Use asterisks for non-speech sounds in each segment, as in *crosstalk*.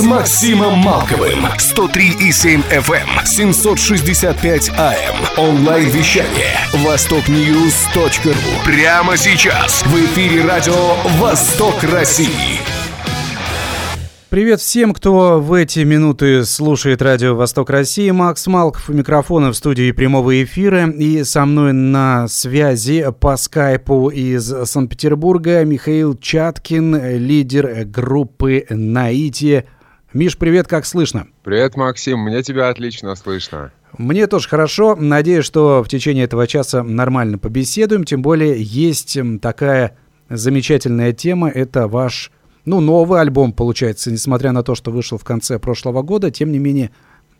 с Максимом Малковым. 103,7 FM, 765 AM. Онлайн-вещание. Востокньюз.ру. Прямо сейчас. В эфире радио «Восток России». Привет всем, кто в эти минуты слушает радио «Восток России». Макс Малков у микрофона в студии прямого эфира. И со мной на связи по скайпу из Санкт-Петербурга Михаил Чаткин, лидер группы «Наитие». Миш, привет, как слышно? Привет, Максим, мне тебя отлично слышно. Мне тоже хорошо. Надеюсь, что в течение этого часа нормально побеседуем. Тем более есть такая замечательная тема. Это ваш ну, новый альбом, получается, несмотря на то, что вышел в конце прошлого года, тем не менее,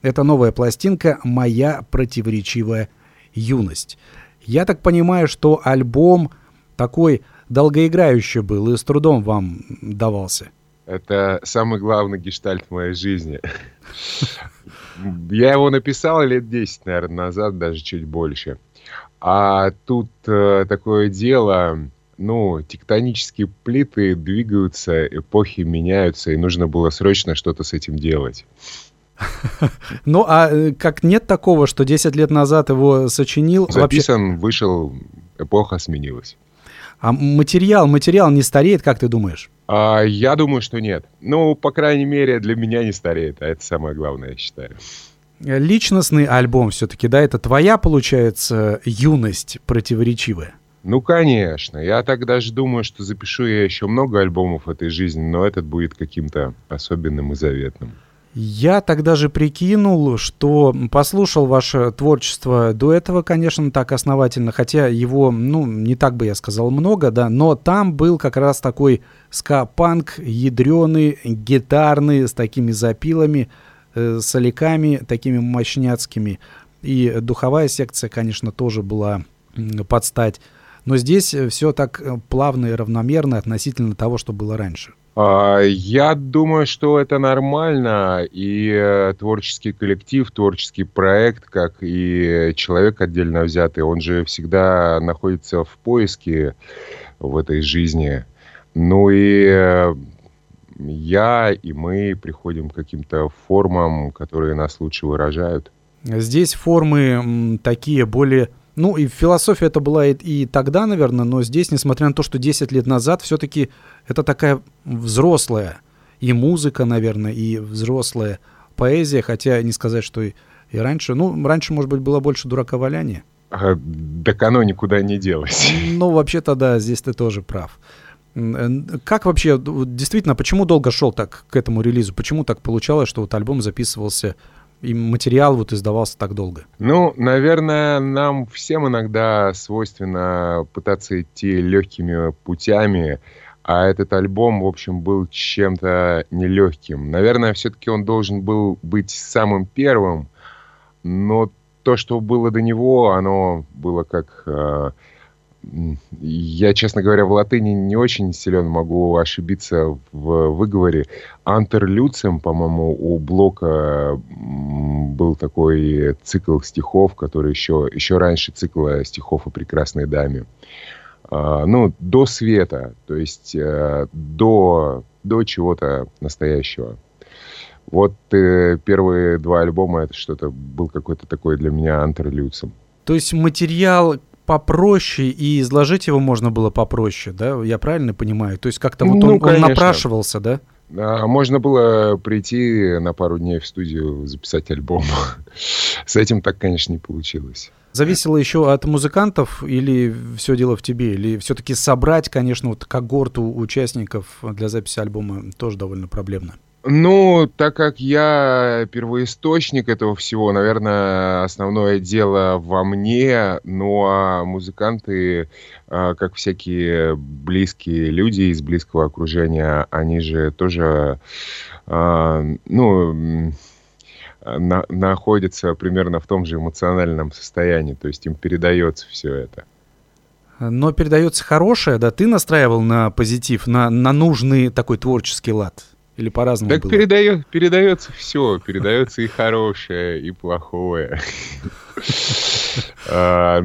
это новая пластинка «Моя противоречивая юность». Я так понимаю, что альбом такой долгоиграющий был и с трудом вам давался. Это самый главный гештальт в моей жизни. Я его написал лет 10, наверное, назад, даже чуть больше. А тут э, такое дело, ну, тектонические плиты двигаются, эпохи меняются, и нужно было срочно что-то с этим делать. *laughs* Ну, а э, как нет такого, что 10 лет назад его сочинил? Записан, вообще... вышел, эпоха сменилась. А материал, материал не стареет, как ты думаешь? А, я думаю, что нет. Ну, по крайней мере, для меня не стареет, а это самое главное, я считаю. Личностный альбом все-таки, да, это твоя, получается, юность противоречивая? Ну, конечно. Я так даже думаю, что запишу я еще много альбомов этой жизни, но этот будет каким-то особенным и заветным. Я тогда же прикинул, что послушал ваше творчество до этого, конечно, так основательно, хотя его, ну, не так бы я сказал много, да, но там был как раз такой ска-панк, ядреный, гитарный, с такими запилами, э, соляками, такими мощняцкими. И духовая секция, конечно, тоже была под стать но здесь э, все так э, плавно и равномерно относительно того, что было раньше. А, я думаю, что это нормально, и э, творческий коллектив, творческий проект, как и человек отдельно взятый, он же всегда находится в поиске в этой жизни. Ну и я и мы приходим к каким-то формам, которые нас лучше выражают. Здесь формы такие более ну, и философия это была и, и тогда, наверное, но здесь, несмотря на то, что 10 лет назад, все-таки это такая взрослая и музыка, наверное, и взрослая поэзия, хотя не сказать, что и, и раньше. Ну, раньше, может быть, было больше дураковаляния. А, так оно никуда не делось. *laughs* Ну, вообще-то, да, здесь ты тоже прав. Как вообще, действительно, почему долго шел так к этому релизу? Почему так получалось, что вот альбом записывался и материал вот издавался так долго? Ну, наверное, нам всем иногда свойственно пытаться идти легкими путями, а этот альбом, в общем, был чем-то нелегким. Наверное, все-таки он должен был быть самым первым, но то, что было до него, оно было как э, я, честно говоря, в латыни не очень силен, могу ошибиться в выговоре. Антерлюцем, по-моему, у Блока был такой цикл стихов, который еще, еще раньше цикла стихов о прекрасной даме. А, ну, до света, то есть э, до, до чего-то настоящего. Вот э, первые два альбома это что-то был какой-то такой для меня антерлюцем. То есть материал попроще, и изложить его можно было попроще, да? Я правильно понимаю? То есть как-то вот ну, он, он напрашивался, да? А, можно было прийти на пару дней в студию, записать альбом. *laughs* С этим так, конечно, не получилось. Зависело еще от музыкантов или все дело в тебе? Или все-таки собрать, конечно, вот когорту участников для записи альбома тоже довольно проблемно? Ну, так как я первоисточник этого всего, наверное, основное дело во мне, ну а музыканты, а, как всякие близкие люди из близкого окружения, они же тоже, а, ну, на, находятся примерно в том же эмоциональном состоянии, то есть им передается все это. Но передается хорошее, да? Ты настраивал на позитив, на, на нужный такой творческий лад? Или по-разному Так было? передает, передается все, передается и хорошее, и плохое. *laughs* А,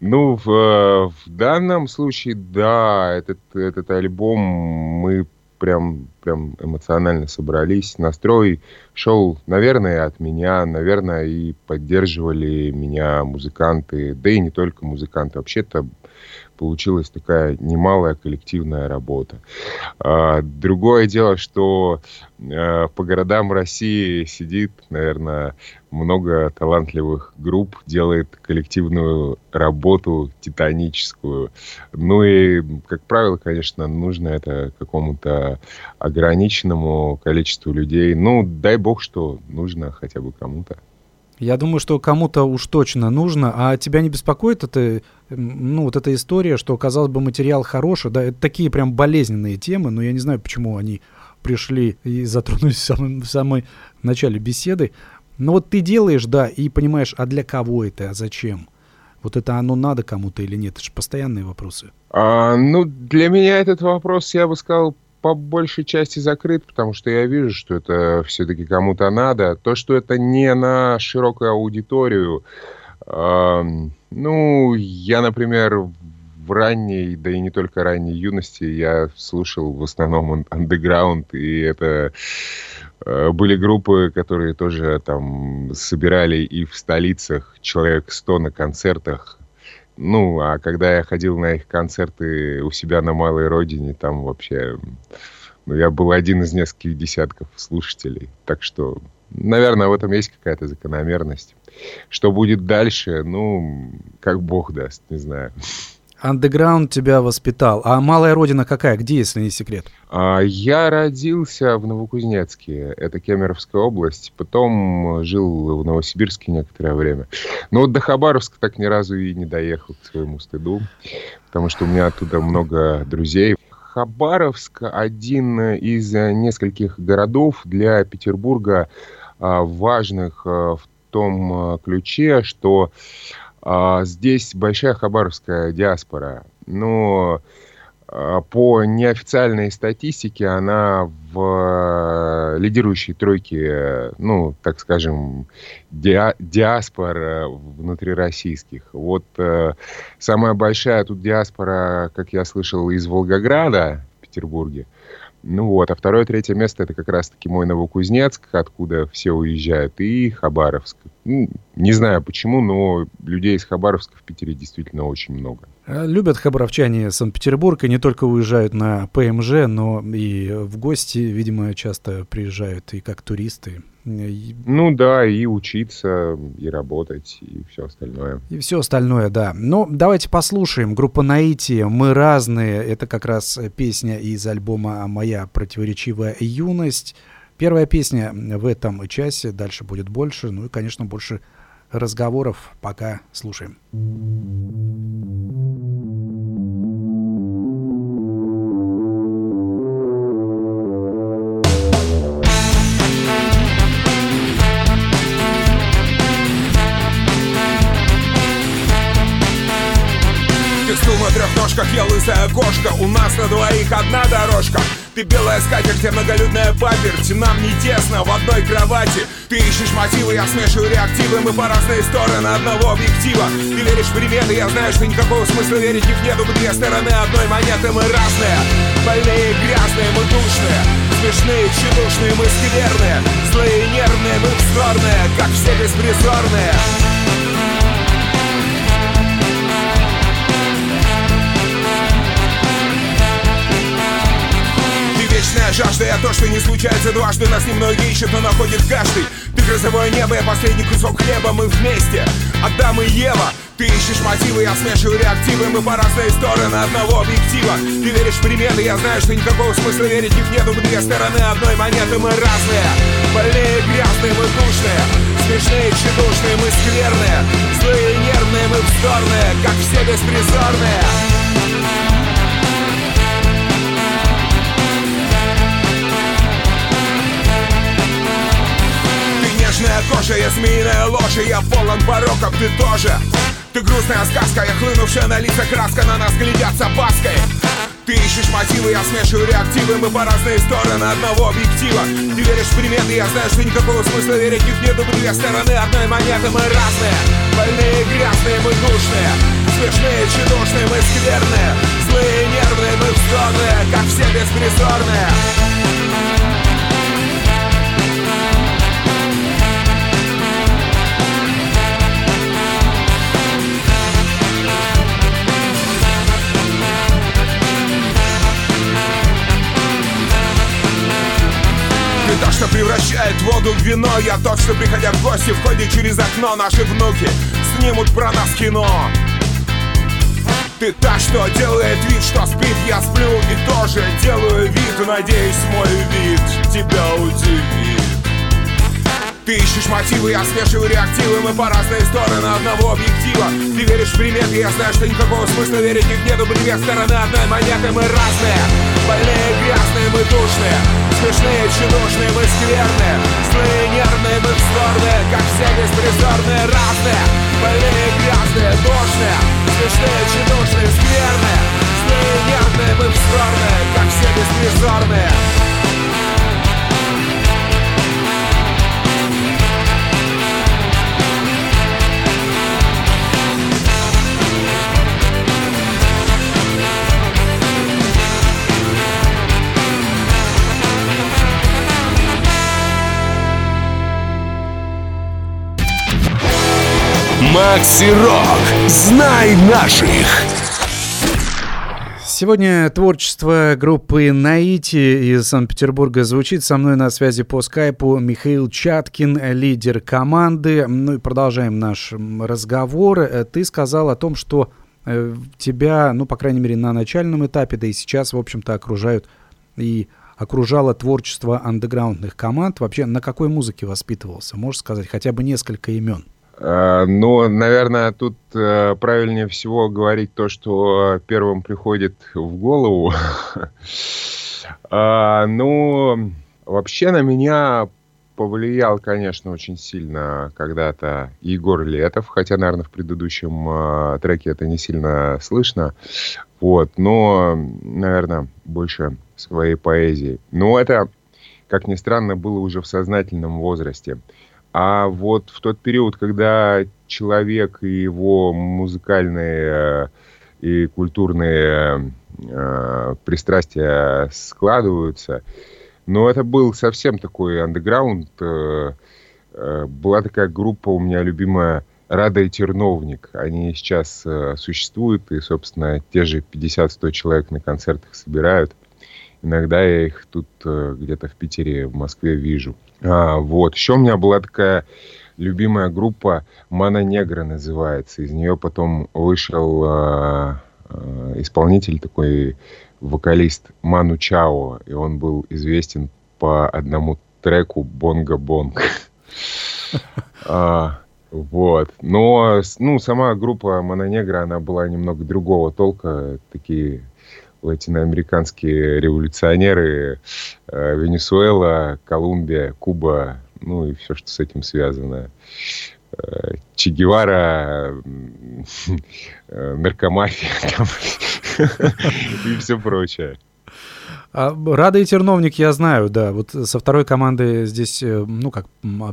Ну, в, данном случае, да, этот, этот альбом мы прям, прям эмоционально собрались. Настрой шел, наверное, от меня, наверное, и поддерживали меня музыканты, да и не только музыканты. Вообще-то получилась такая немалая коллективная работа. А, другое дело, что а, по городам России сидит, наверное, много талантливых групп, делает коллективную работу титаническую. Ну и, как правило, конечно, нужно это какому-то ограниченному количеству людей. Ну, дай бог, что нужно хотя бы кому-то. Я думаю, что кому-то уж точно нужно, а тебя не беспокоит это, ну, вот эта история, что, казалось бы, материал хороший, да, это такие прям болезненные темы, но я не знаю, почему они пришли и *laughs* затронулись в самом, в самом начале беседы. Но вот ты делаешь, да, и понимаешь, а для кого это, а зачем? Вот это оно надо кому-то или нет? Это же постоянные вопросы. А, ну, для меня этот вопрос, я бы сказал, по большей части закрыт, потому что я вижу, что это все-таки кому-то надо. То, что это не на широкую аудиторию, э, ну, я, например, в ранней, да и не только ранней юности, я слушал в основном андеграунд, и это э, были группы, которые тоже там собирали и в столицах человек 100 на концертах, ну, а когда я ходил на их концерты у себя на малой родине, там вообще... Ну, я был один из нескольких десятков слушателей. Так что, наверное, в этом есть какая-то закономерность. Что будет дальше, ну, как бог даст, не знаю. Андеграунд тебя воспитал. А малая родина какая? Где, если не секрет? А, я родился в Новокузнецке, это Кемеровская область. Потом жил в Новосибирске некоторое время. Но вот до Хабаровска так ни разу и не доехал к своему стыду, потому что у меня оттуда много друзей. Хабаровск один из нескольких городов для Петербурга а, важных а, в том ключе, что а, здесь большая хабаровская диаспора. Но а, по неофициальной статистике она в лидирующей тройке, ну, так скажем, диа диаспор внутрироссийских. Вот э, самая большая тут диаспора, как я слышал, из Волгограда, в Петербурге. Ну вот, а второе, третье место это как раз-таки мой Новокузнецк, откуда все уезжают, и Хабаровск. Ну, не знаю почему, но людей из Хабаровска в Питере действительно очень много. Э, любят хабаровчане Санкт-Петербург и не только уезжают на ПМЖ, но и в гости, видимо, часто приезжают и как туристы. Ну да, и учиться, и работать, и все остальное. И все остальное, да. Ну, давайте послушаем. Группа Наити «Мы разные». Это как раз песня из альбома «Моя противоречивая юность». Первая песня в этом часе, дальше будет больше. Ну и, конечно, больше разговоров. Пока слушаем. Тексту на трехножках, я лысая кошка У нас на двоих одна дорожка ты белая скатерть, я многолюдная паперть Нам не тесно в одной кровати. Ты ищешь мотивы, я смешиваю реактивы Мы по разные стороны одного объектива. Ты веришь в приметы, я знаю, что никакого смысла верить их нету. Мы две стороны одной монеты, мы разные. Больные, грязные, мы душные. Смешные, тщедушные, мы скверные Злые, нервные, мы вздорные Как все беспризорные вечная жажда Я то, что не случается дважды. Нас немногие ищут, но находит каждый. Ты грозовое небо, я последний кусок хлеба Мы вместе, Адам и Ева ты ищешь мотивы, я смешиваю реактивы. Мы по разные стороны одного объектива. Ты веришь в приметы, я знаю, что никакого смысла верить их нету. Две стороны одной монеты, мы разные. Больные, грязные, мы душные. Смешные, тщедушные, мы скверные. Злые, нервные, мы вздорные Как все беспризорные Нежная кожа, я змеиная ложь, я полон пороков, ты тоже. Ты грустная сказка, я хлынувшая на лица краска На нас глядят с опаской. Ты ищешь мотивы, я смешиваю реактивы Мы по разные стороны одного объектива. Ты веришь в приметы, я знаю, что никакого смысла верить их нету Две стороны одной монеты, мы разные. Больные, грязные, мы душные. Смешные, чудушные, мы скверные. Злые, нервные, мы вздорные Как все беспризорные то, что превращает воду в вино. Я тот, что, приходя в гости, входит через окно. Наши внуки снимут про нас кино. Ты та, что делает вид, что спит, я сплю и тоже делаю вид. Надеюсь, мой вид тебя удивит. Ты ищешь мотивы, я смешиваю реактивы. Мы по разные стороны одного объектива. Ты веришь в приметы, я знаю, что никакого смысла верить их Были две стороны одной монеты, мы разные Больные, грязные, мы душные. Смешные, чудушные, мы скверные. Злые, нервные, мы вздорные Как все беспризорные, разные. Больные, грязные, душные. Смешные, чудушные, скверные. Злые, нервные, мы вздорные Как все беспризорные Макси Рок. Знай наших. Сегодня творчество группы Наити из Санкт-Петербурга звучит. Со мной на связи по скайпу Михаил Чаткин, лидер команды. Ну и продолжаем наш разговор. Э, ты сказал о том, что э, тебя, ну, по крайней мере, на начальном этапе, да и сейчас, в общем-то, окружают и окружало творчество андеграундных команд. Вообще, на какой музыке воспитывался? Можешь сказать хотя бы несколько имен? Э, ну, наверное, тут э, правильнее всего говорить то, что первым приходит в голову. А, *laughs* ну, вообще на меня повлиял, конечно, очень сильно когда-то Егор Летов, хотя, наверное, в предыдущем э, треке это не сильно слышно. Вот, но, наверное, больше своей поэзией. Но это, как ни странно, было уже в сознательном возрасте. А вот в тот период, когда человек и его музыкальные э, и культурные э, пристрастия складываются, но это был совсем такой андеграунд. Э, э, была такая группа у меня любимая Рада и Терновник. Они сейчас э, существуют, и, собственно, те же 50-100 человек на концертах собирают. Иногда я их тут э, где-то в Питере, в Москве вижу. А, вот. Еще у меня была такая любимая группа Мана Негра называется. Из нее потом вышел а, а, исполнитель такой вокалист Ману Чао, и он был известен по одному треку Бонга Бонг. *laughs* А, вот. Но, ну, сама группа Мононегра, она была немного другого толка. Такие латиноамериканские революционеры, э, Венесуэла, Колумбия, Куба, ну и все, что с этим связано. Э, че Гевара, *laughs* э, наркомафия *laughs* и все прочее. А, Рада и Терновник я знаю, да. Вот со второй командой здесь, э, ну как,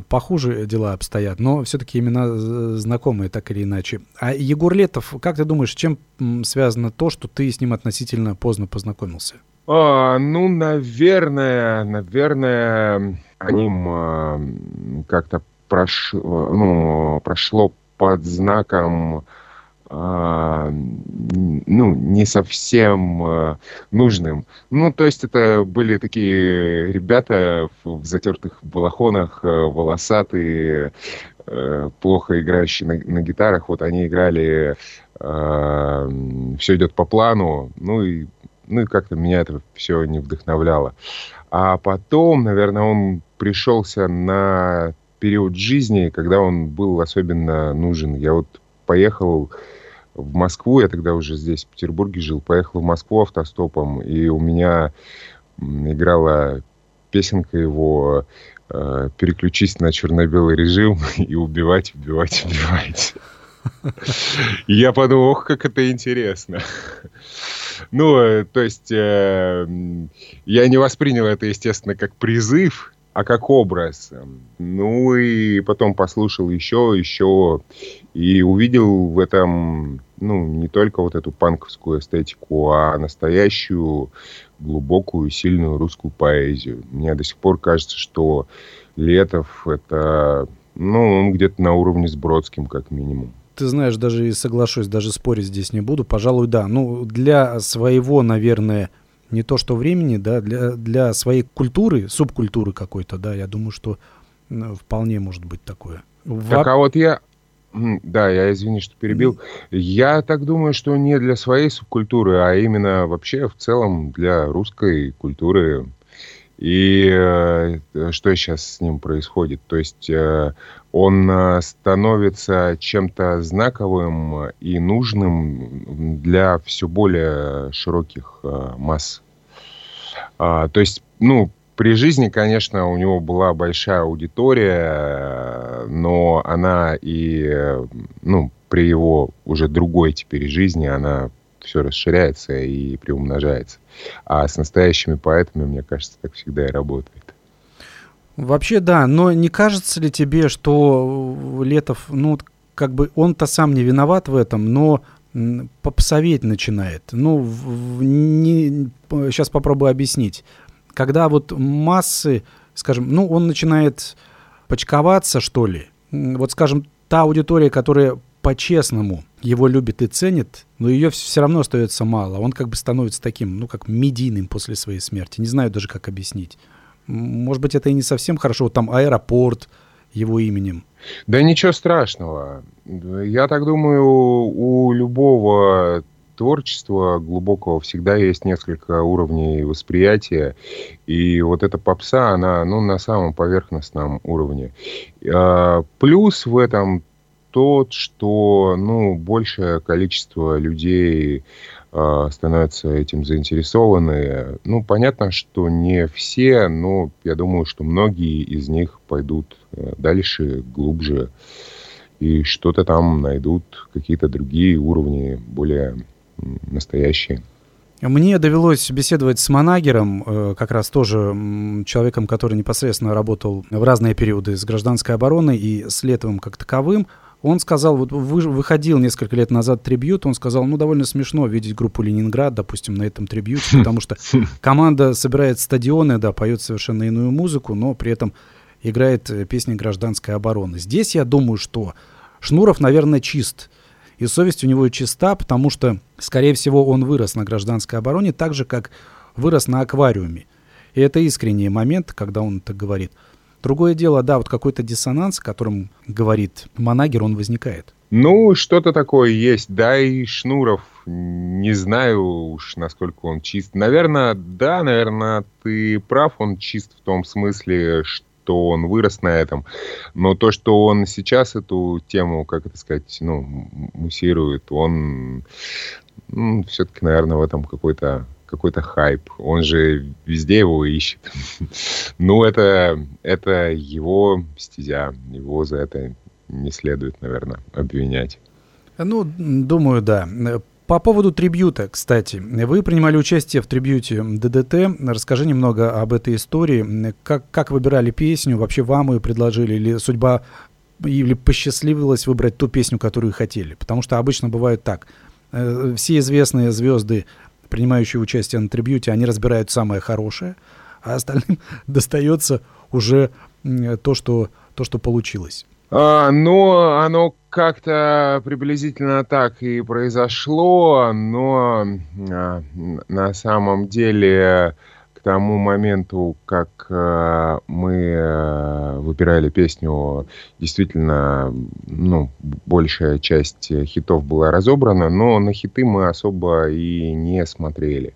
похуже дела обстоят, но все-таки имена знакомые так или иначе. А Егор Летов, как ты думаешь, чем связано то, что ты с ним относительно поздно познакомился? А, ну, наверное, наверное, о ним а, как-то прошло, ну, прошло под знаком ну, не совсем а, нужным. Ну, то есть это были такие ребята в, затертых балахонах, а, волосатые, а, плохо играющие на, на гитарах. Вот они играли а, «Все идет по плану», ну и, ну и как-то меня это все не вдохновляло. А потом, наверное, он пришелся на период жизни, когда он был особенно нужен. Я вот поехал в Москву, я тогда уже здесь, в Петербурге жил, поехал в Москву автостопом, и у меня играла песенка его э, «Переключись на черно-белый режим *laughs* и убивать, убивать, убивать». Я подумал, ох, как это интересно. Ну, э, то есть, э, я не воспринял это, естественно, как призыв, а как образ. Ну и потом послушал еще, еще и увидел в этом, ну, не только вот эту панковскую эстетику, а настоящую глубокую, сильную русскую поэзию. Мне до сих пор кажется, что Летов это, ну, он где-то на уровне с Бродским, как минимум ты знаешь, даже и соглашусь, даже спорить здесь не буду. Пожалуй, да. Ну, для своего, наверное, не то что времени, да, для, для своей культуры, субкультуры какой-то, да, я думаю, что вполне может быть такое. Так, а вот я, да, я извини, что перебил. Я так думаю, что не для своей субкультуры, а именно вообще в целом для русской культуры. И э, что сейчас с ним происходит? То есть э, он э, становится чем-то знаковым и нужным для все более широких э, масс. А, то есть, ну, при жизни, конечно, у него была большая аудитория, но она и, ну, при его уже другой теперь жизни, она все расширяется и приумножается. А с настоящими поэтами, мне кажется, так всегда и работает. Вообще да, но не кажется ли тебе, что Летов, ну, как бы он-то сам не виноват в этом, но попсоветь начинает. Ну, в, не, сейчас попробую объяснить. Когда вот массы, скажем, ну, он начинает почковаться, что ли. Вот, скажем, та аудитория, которая по-честному его любит и ценит, но ее все равно остается мало. Он как бы становится таким, ну, как медийным после своей смерти. Не знаю даже, как объяснить. Может быть, это и не совсем хорошо. Вот там аэропорт его именем. Да ничего страшного. Я так думаю, у любого творчества глубокого всегда есть несколько уровней восприятия. И вот эта попса, она ну, на самом поверхностном уровне. А, плюс в этом тот, что ну, большее количество людей э, становятся этим заинтересованы. Ну, понятно, что не все, но я думаю, что многие из них пойдут э, дальше, глубже, и что-то там найдут, какие-то другие уровни, более настоящие. Мне довелось беседовать с Манагером, э, как раз тоже человеком, который непосредственно работал в разные периоды с гражданской обороной и с Летовым как таковым. Он сказал, вот выходил несколько лет назад трибют, он сказал, ну, довольно смешно видеть группу Ленинград, допустим, на этом трибьюте, потому что *laughs* команда собирает стадионы, да, поет совершенно иную музыку, но при этом играет э, песни гражданской обороны. Здесь я думаю, что Шнуров, наверное, чист. И совесть у него чиста, потому что, скорее всего, он вырос на гражданской обороне так же, как вырос на аквариуме. И это искренний момент, когда он так говорит – Другое дело, да, вот какой-то диссонанс, которым говорит Манагер, он возникает. Ну, что-то такое есть. Да, и Шнуров, не знаю уж, насколько он чист. Наверное, да, наверное, ты прав, он чист в том смысле, что он вырос на этом. Но то, что он сейчас эту тему, как это сказать, ну, муссирует, он ну, все-таки, наверное, в этом какой-то какой-то хайп. Он же везде его ищет. *laughs* ну, это, это его стезя. Его за это не следует, наверное, обвинять. Ну, думаю, да. По поводу трибюта, кстати. Вы принимали участие в трибюте ДДТ. Расскажи немного об этой истории. Как, как выбирали песню? Вообще вам ее предложили? Или судьба или посчастливилось выбрать ту песню, которую хотели? Потому что обычно бывает так. Э, все известные звезды принимающие участие на трибьюте, они разбирают самое хорошее, а остальным *laughs* достается уже то, что, то, что получилось. А, ну, оно как-то приблизительно так и произошло, но а, на самом деле тому моменту, как э, мы э, выбирали песню, действительно, ну, большая часть хитов была разобрана, но на хиты мы особо и не смотрели.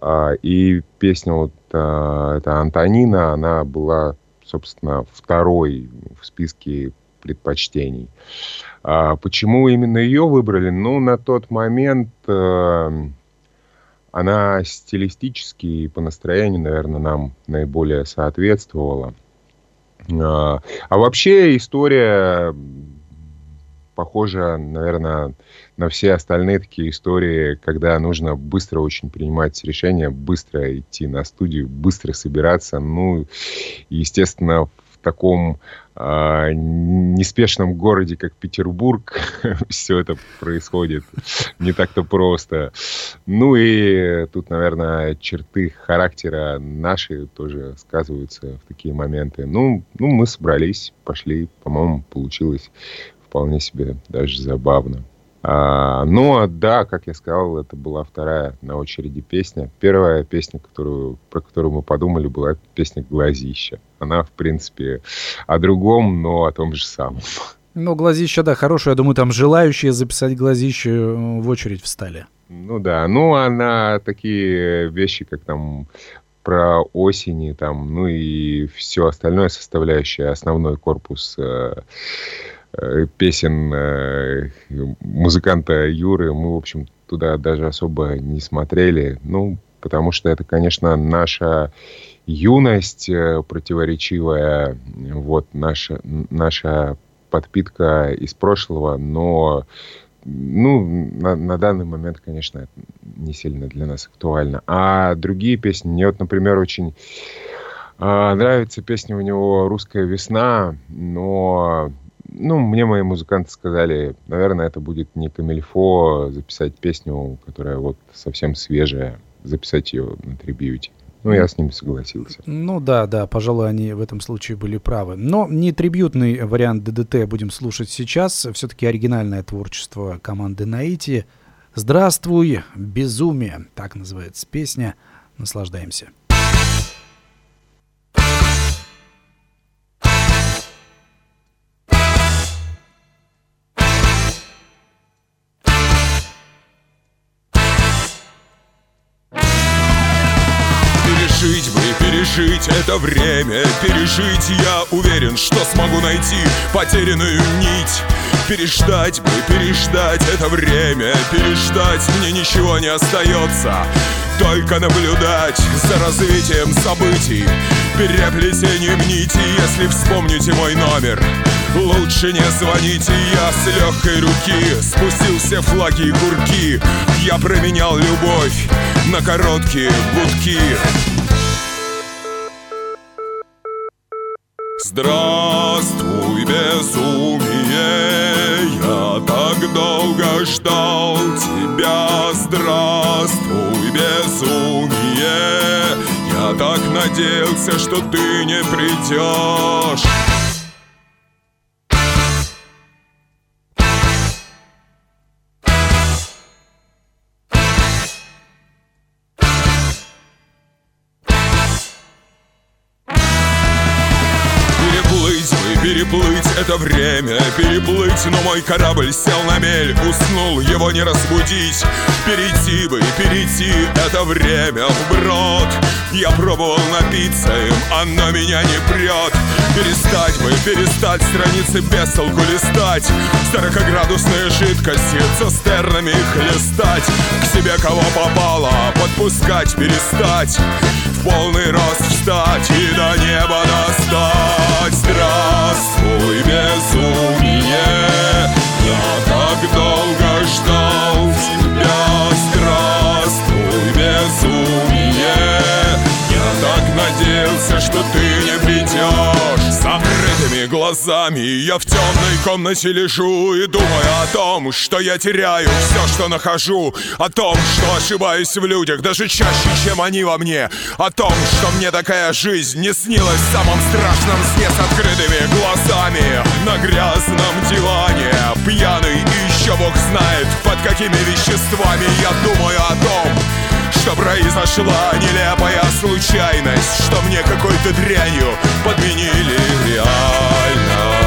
А, и песня вот э, эта Антонина, она была, собственно, второй в списке предпочтений. А почему именно ее выбрали? Ну, на тот момент она стилистически и по настроению, наверное, нам наиболее соответствовала. А, а вообще история похоже, наверное, на все остальные такие истории, когда нужно быстро очень принимать решения, быстро идти на студию, быстро собираться. Ну, естественно, в таком э, неспешном городе, как Петербург, *laughs* все это происходит не так-то просто. Ну и тут, наверное, черты характера наши тоже сказываются в такие моменты. Ну, ну мы собрались, пошли, по-моему, получилось вполне себе даже забавно. А, ну, а да, как я сказал, это была вторая на очереди песня. Первая песня, которую, про которую мы подумали, была песня «Глазища». Она, в принципе, о другом, но о том же самом. Ну, глазища, да, хорошая. Я думаю, там желающие записать глазище э, в очередь встали. Ну да, ну она такие вещи, как там про осени, там, ну и все остальное составляющее, основной корпус Э, песен э, музыканта Юры мы, в общем, туда даже особо не смотрели. Ну, потому что это, конечно, наша юность э, противоречивая, вот наша, наша подпитка из прошлого, но ну, на, на данный момент, конечно, это не сильно для нас актуально. А другие песни, мне вот, например, очень э, нравится песня у него «Русская весна», но ну, мне мои музыканты сказали, наверное, это будет не камильфо записать песню, которая вот совсем свежая, записать ее на трибьюте. Ну, я с ними согласился. Ну да, да, пожалуй, они в этом случае были правы. Но не трибьютный вариант ДДТ будем слушать сейчас. Все-таки оригинальное творчество команды Наити. «Здравствуй, безумие», так называется песня. Наслаждаемся. Пережить это время. Пережить я уверен, что смогу найти потерянную нить. Переждать бы, переждать это время. Переждать мне ничего не остается. Только наблюдать за развитием событий Переплетением нити, если вспомните мой номер Лучше не звоните, я с легкой руки Спустил все флаги и курки. Я променял любовь на короткие гудки Здравствуй, безумие, я так долго ждал тебя. Здравствуй, безумие, я так надеялся, что ты не придешь. Это время, переплыть Но мой корабль сел на мель, уснул, его не разбудить. Перейти бы, перейти это время вброд. Я пробовал напиться им, оно меня не прет Перестать бы, перестать страницы без толку листать. Сорокоградусные жидкости цистернами хлестать. К себе кого попало, подпускать, перестать. В полный рост встать и до неба достать. Здравствуй, безумие Я так долго ждал тебя. Здравствуй, безумие Я так надеялся, что ты не придешь закрытыми глазами. Я в темной комнате лежу и думаю о том, что я теряю все, что нахожу. О том, что ошибаюсь в людях даже чаще, чем они во мне. О том, что мне такая жизнь не снилась в самом страшном сне с открытыми глазами. На грязном диване, пьяный и еще бог знает под какими веществами Я думаю о том, что произошла нелепая случайность Что мне какой-то дрянью подменили реальность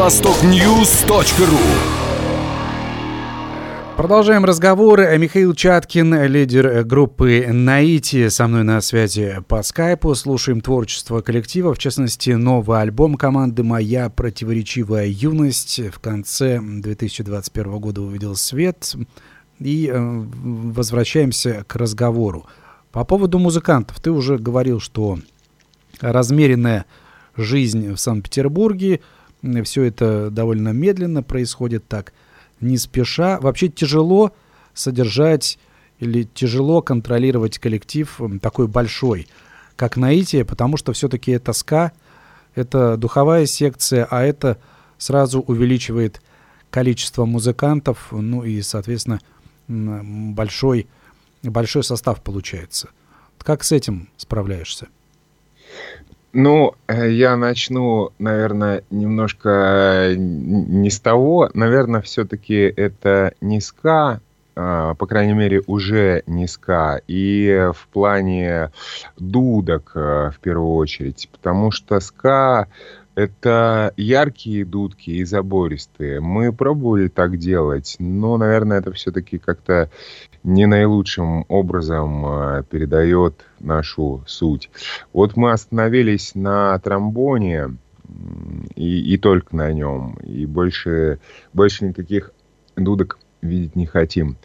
востокньюз.ру. Продолжаем разговор. Михаил Чаткин, лидер группы «Наити», со мной на связи по скайпу. Слушаем творчество коллектива, в частности, новый альбом команды «Моя противоречивая юность» в конце 2021 года увидел свет. И э, возвращаемся к разговору. По поводу музыкантов. Ты уже говорил, что размеренная жизнь в Санкт-Петербурге, все это довольно медленно происходит так – не спеша. Вообще тяжело содержать или тяжело контролировать коллектив такой большой, как Наития, потому что все-таки это ска, это духовая секция, а это сразу увеличивает количество музыкантов, ну и, соответственно, большой, большой состав получается. Как с этим справляешься? Ну, э, я начну, наверное, немножко э, не с того. Наверное, все-таки это не ска, а, по крайней мере, уже не ска. И в плане дудок э, в первую очередь. Потому что ска это яркие дудки и забористые. Мы пробовали так делать, но, наверное, это все-таки как-то не наилучшим образом э, передает нашу суть. Вот мы остановились на тромбоне и, и только на нем, и больше, больше никаких дудок видеть не хотим.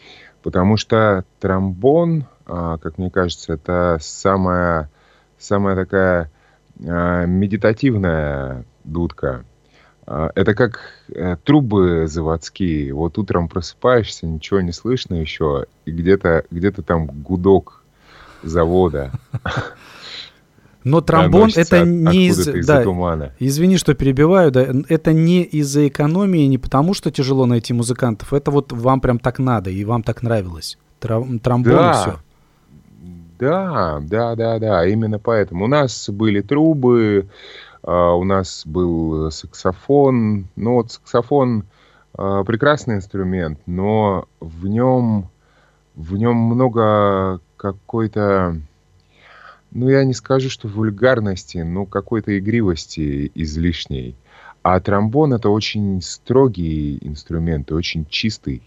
Потому что тромбон, а, как мне кажется, это самая, самая такая а, медитативная дудка. А, это как э, трубы заводские. Вот утром просыпаешься, ничего не слышно еще, и где-то где там гудок завода. *laughs* Но тромбон это не из, из да, тумана. Извини, что перебиваю, да, это не из-за экономии, не потому что тяжело найти музыкантов, это вот вам прям так надо и вам так нравилось. Тромбон да. и все. Да, да, да, да, именно поэтому. У нас были трубы, а, у нас был саксофон. Ну вот саксофон а, прекрасный инструмент, но в нем, в нем много какой-то, ну я не скажу, что вульгарности, но какой-то игривости излишней. А тромбон это очень строгий инструмент, и очень чистый.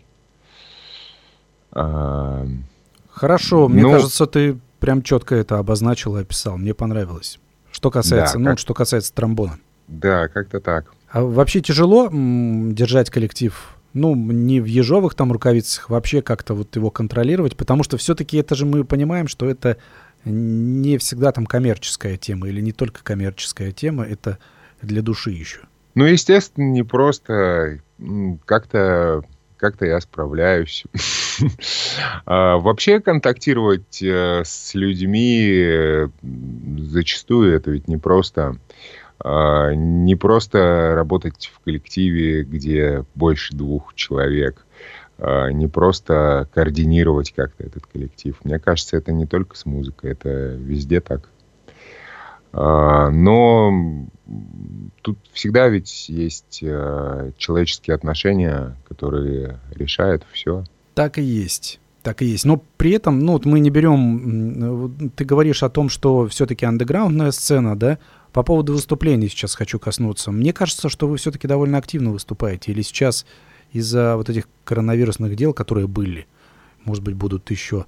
А, Хорошо, мне ну, кажется, ты прям четко это обозначил и описал. Мне понравилось. Что касается, да, ну, как... что касается тромбона. Да, как-то так. А вообще тяжело держать коллектив, ну, не в ежовых там рукавицах, вообще как-то вот его контролировать, потому что все-таки это же мы понимаем, что это не всегда там коммерческая тема или не только коммерческая тема, это для души еще. Ну, естественно, не просто как-то как-то я справляюсь. *laughs* А, вообще контактировать э, с людьми э, зачастую это ведь не просто. А, не просто работать в коллективе, где больше двух человек. А, не просто координировать как-то этот коллектив. Мне кажется, это не только с музыкой, это везде так. Но тут всегда ведь есть э, человеческие отношения, которые решают все. Так и есть. Так и есть. Но при этом, ну, вот мы не берем... Ты говоришь о том, что все-таки андеграундная сцена, да? По поводу выступлений сейчас хочу коснуться. Мне кажется, что вы все-таки довольно активно выступаете. Или сейчас из-за вот этих коронавирусных дел, которые были, может быть, будут еще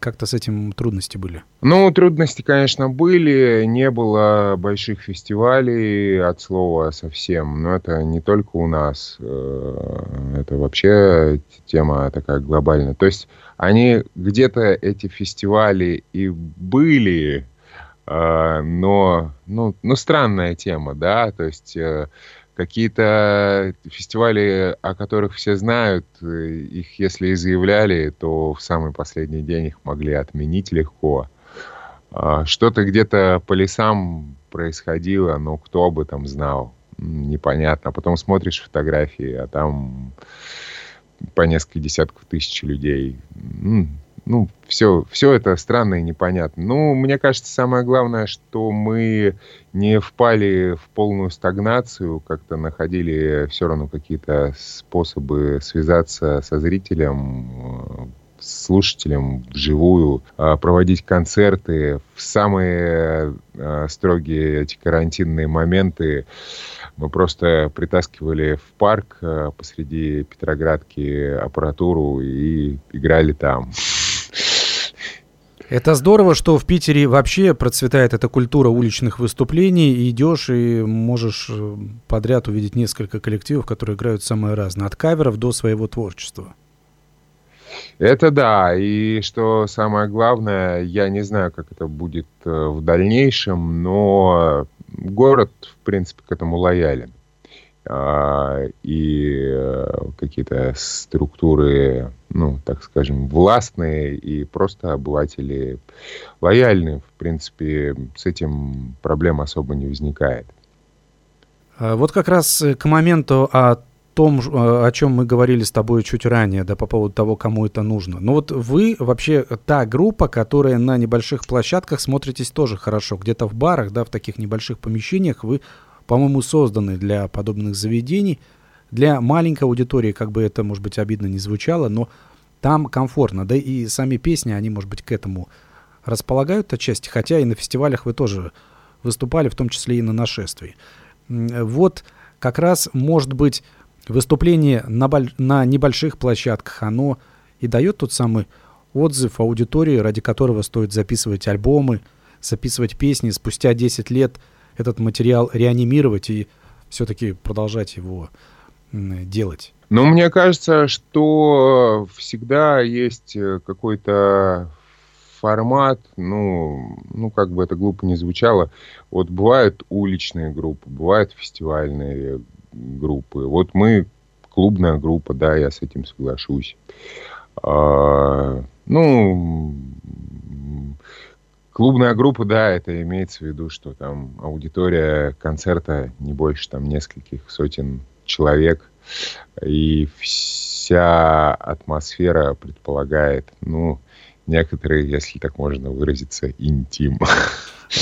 как-то с этим трудности были? Ну, трудности, конечно, были. Не было больших фестивалей от слова совсем. Но это не только у нас. Э, это вообще тема такая глобальная. То есть они где-то, эти фестивали и были, э, но, ну, ну, странная тема, да, то есть э, Какие-то фестивали, о которых все знают, э, их если и заявляли, то в самый последний день их могли отменить легко. А, что-то где-то по лесам происходило, но кто об этом знал, непонятно. Потом смотришь фотографии, а там по несколько десятков тысяч людей ну, все, все это странно и непонятно. Ну, мне кажется, самое главное, что мы не впали в полную стагнацию, как-то находили все равно какие-то способы связаться со зрителем, э, слушателям вживую, а, проводить концерты в самые а, строгие эти карантинные моменты. Мы просто притаскивали в парк а, посреди Петроградки аппаратуру и играли там. Это здорово, что в Питере вообще процветает эта культура уличных выступлений. И идешь и можешь э, подряд увидеть несколько коллективов, которые играют самое разное, от каверов до своего творчества. Это да, и что самое главное, я не знаю, как это будет э, в дальнейшем, но город, в принципе, к этому лоялен. А, и э, какие-то структуры, ну, так скажем, властные и просто обыватели лояльны. В принципе, с этим проблем особо не возникает. А вот как раз к моменту о том, о чем мы говорили с тобой чуть ранее, да, по поводу того, кому это нужно. Ну вот вы вообще та группа, которая на небольших площадках смотритесь тоже хорошо. Где-то в барах, да, в таких небольших помещениях вы по-моему, созданы для подобных заведений. Для маленькой аудитории, как бы это, может быть, обидно не звучало, но там комфортно. Да и сами песни, они, может быть, к этому располагают отчасти, хотя и на фестивалях вы тоже выступали, в том числе и на нашествии. Вот как раз, может быть, выступление на, боль... на небольших площадках, оно и дает тот самый отзыв аудитории, ради которого стоит записывать альбомы, записывать песни спустя 10 лет – этот материал реанимировать и все-таки продолжать его делать? Ну, мне кажется, что всегда есть э, какой-то формат, ну, ну, как бы это глупо не звучало. Вот бывают уличные группы, бывают фестивальные группы. Вот мы клубная группа, да, я с этим соглашусь. А, ну, Клубная группа, да, это имеется в виду, что там аудитория концерта не больше там нескольких сотен человек, и вся атмосфера предполагает, ну, некоторые, если так можно выразиться, интим. *laughs*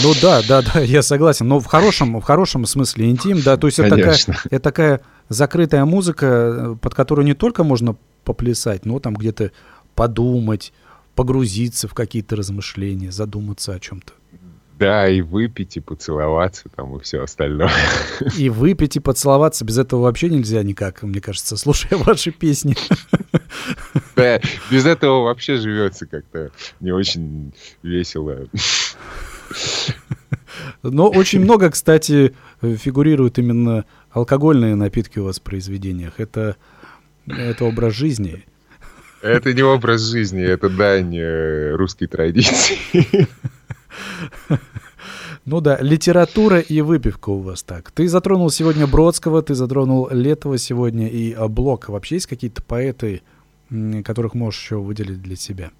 Ну да, да, да, я согласен. Но в хорошем, в хорошем смысле интим, да. То есть это такая, это такая закрытая музыка, под которую не только можно поплясать, но там где-то подумать, погрузиться в какие-то размышления, задуматься о чем-то. Да, и выпить, и поцеловаться там, и все остальное. *laughs* И выпить, и поцеловаться. Без этого вообще нельзя никак, мне кажется, слушая ваши песни. *laughs* Да, без этого вообще живется как-то не очень весело. Но очень много, кстати, фигурируют именно алкогольные напитки у вас в произведениях. Это, это образ жизни. Это не образ жизни, это дань э, русской традиции. *laughs* Ну да, литература и выпивка у вас так. Ты затронул сегодня Бродского, ты затронул Летова сегодня и а, Блока. Вообще есть какие-то поэты, которых можешь еще выделить для себя?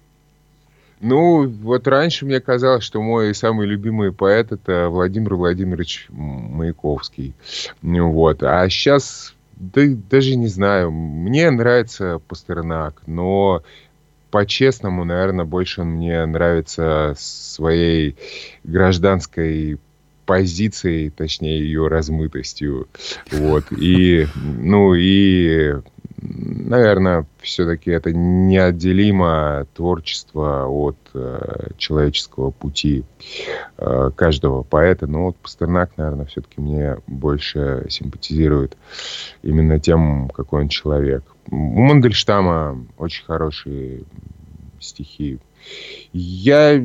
Ну, вот раньше мне казалось, что мой самый любимый поэт это Владимир Владимирович Маяковский. Вот. А сейчас да даже не знаю. Мне нравится Пастернак, но по-честному, наверное, больше он мне нравится своей гражданской позицией, точнее, ее размытостью. Вот. И, ну, и наверное, все-таки это неотделимо творчество от э, человеческого пути э, каждого поэта. Но вот Пастернак, наверное, все-таки мне больше симпатизирует именно тем, какой он человек. У Мандельштама очень хорошие стихи. Я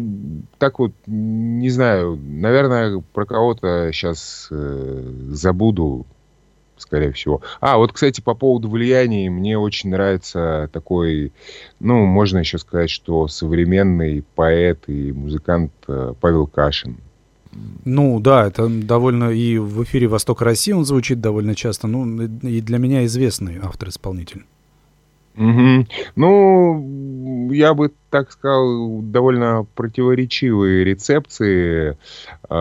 так вот не знаю, наверное, про кого-то сейчас э, забуду, скорее всего. А, вот, кстати, по поводу влияния, мне очень нравится такой, ну, можно еще сказать, что современный поэт и музыкант э, Павел Кашин. Ну да, это довольно и в эфире «Восток России» он звучит довольно часто, ну и для меня известный автор-исполнитель. Угу. Ну, я бы так сказал, довольно противоречивые рецепции э,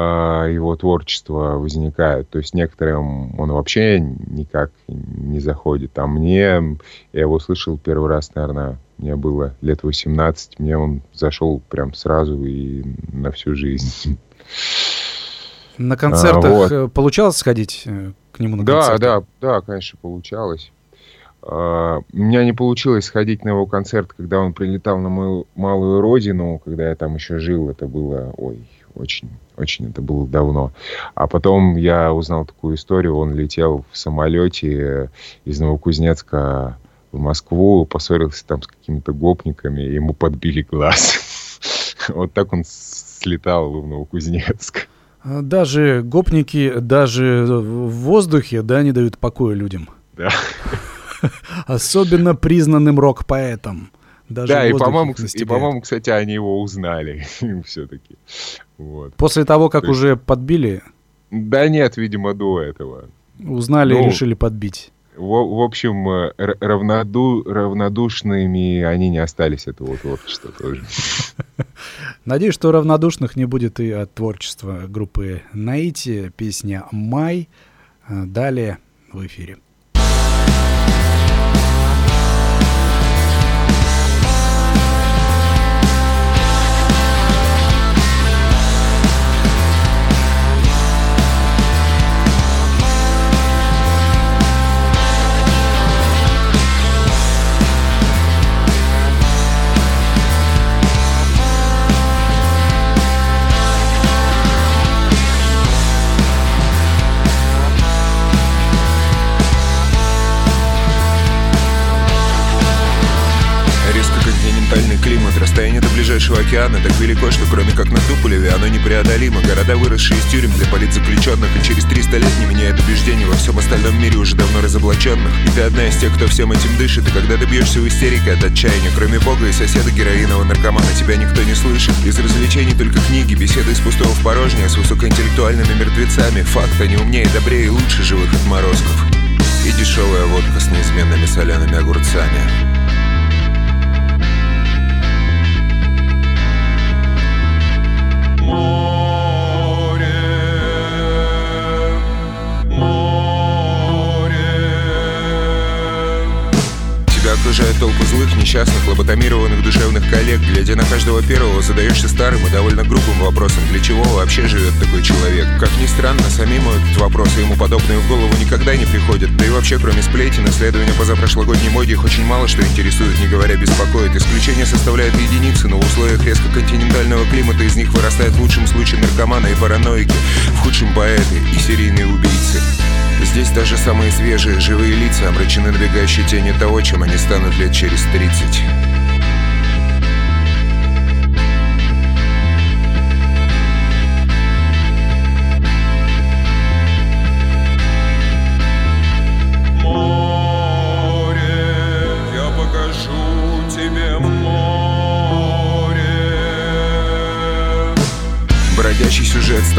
его творчества возникают. То есть некоторым он вообще никак не заходит. А мне, я его слышал первый раз, наверное, мне было лет 18, мне он зашел прям сразу и на всю жизнь. На концертах а, вот. получалось сходить э, к нему на да, концерты? Да, да, да, конечно, получалось. А, у меня не получилось сходить на его концерт, когда он прилетал на мою малую родину, когда я там еще жил. Это было, ой, очень, очень это было давно. А потом я узнал такую историю. Он летел в самолете из Новокузнецка в Москву, поссорился там с какими-то гопниками, ему подбили глаз. *laughs* Вот так он слетал в Новокузнецк. Даже гопники, даже в воздухе, да, не дают покоя людям. Да. *laughs* *laughs* Особенно признанным рок-поэтом. Даже да, и по-моему, и, по-моему, кстати, они его узнали *laughs* все-таки. Вот. После того, как есть... уже подбили? Да нет, видимо, до этого. Узнали ну, и решили подбить. В, в общем, э, равноду, равнодушными они не остались этого творчества тоже. *laughs* Надеюсь, что равнодушных не будет и от творчества группы Наити. Песня «Май». Э, далее в эфире. Ближайшего океана так велико, что кроме как на Туполеве оно непреодолимо. Города, выросшие из тюрем для политзаключенных И через 300 лет не меняет убеждений во всем остальном мире уже давно разоблаченных. И ты одна из тех, кто всем этим дышит И когда ты бьешься в истерике от отчаяния Кроме бога и соседа героинового наркомана тебя никто не слышит. Из развлечений только книги, беседы из пустого в порожнее С высокоинтеллектуальными мертвецами. Факт, они умнее, добрее и лучше живых отморозков. И дешевая водка с неизменными солеными огурцами Música окружает толпу злых, несчастных, лоботомированных душевных коллег. Глядя на каждого первого, задаешься старым и довольно грубым вопросом, для чего вообще живет такой человек. Как ни странно, самим этот вопрос и ему подобные в голову никогда не приходят. Да и вообще, кроме сплетен, исследования позапрошлогодней моде их очень мало что интересует, не говоря беспокоит. Исключение составляют единицы, но в условиях резко континентального климата из них вырастают в лучшем случае наркоманы и параноики, в худшем поэты и серийные убийцы. Здесь даже самые свежие живые лица обречены набегающей тени того, чем они станут лет через 30.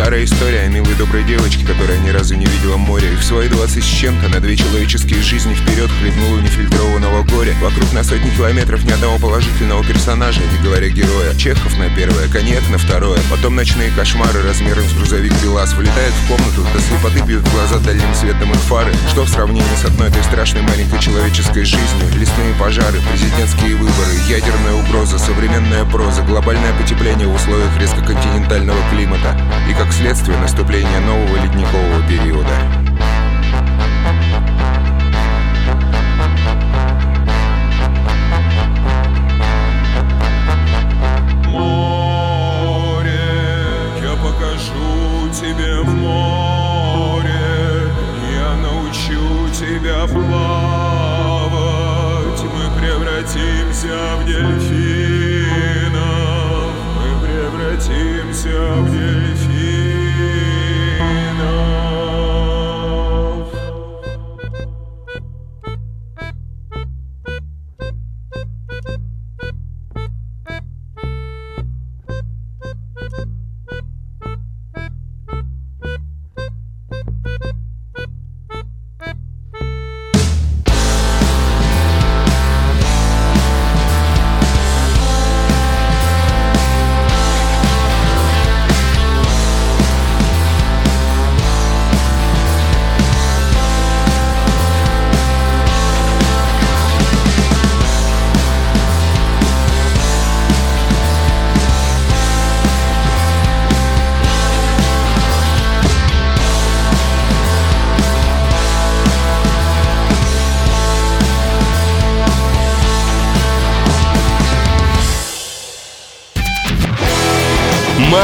Старая история о милой доброй девочке, которая ни разу не видела моря. И в свои двадцать с чем-то на две человеческие жизни вперед хлебнула нефильтрованного горя. Вокруг на сотни километров ни одного положительного персонажа, не говоря героя. Чехов на первое, коньяк на второе. Потом ночные кошмары размером с грузовик БелАЗ вылетают в комнату, до слепоты бьют глаза дальним светом их фары. Что в сравнении с одной этой страшной маленькой человеческой жизнью? Лесные пожары, президентские выборы, ядерная угроза, современная проза, глобальное потепление в условиях резко континентального климата и, как следствие, наступления нового ледникового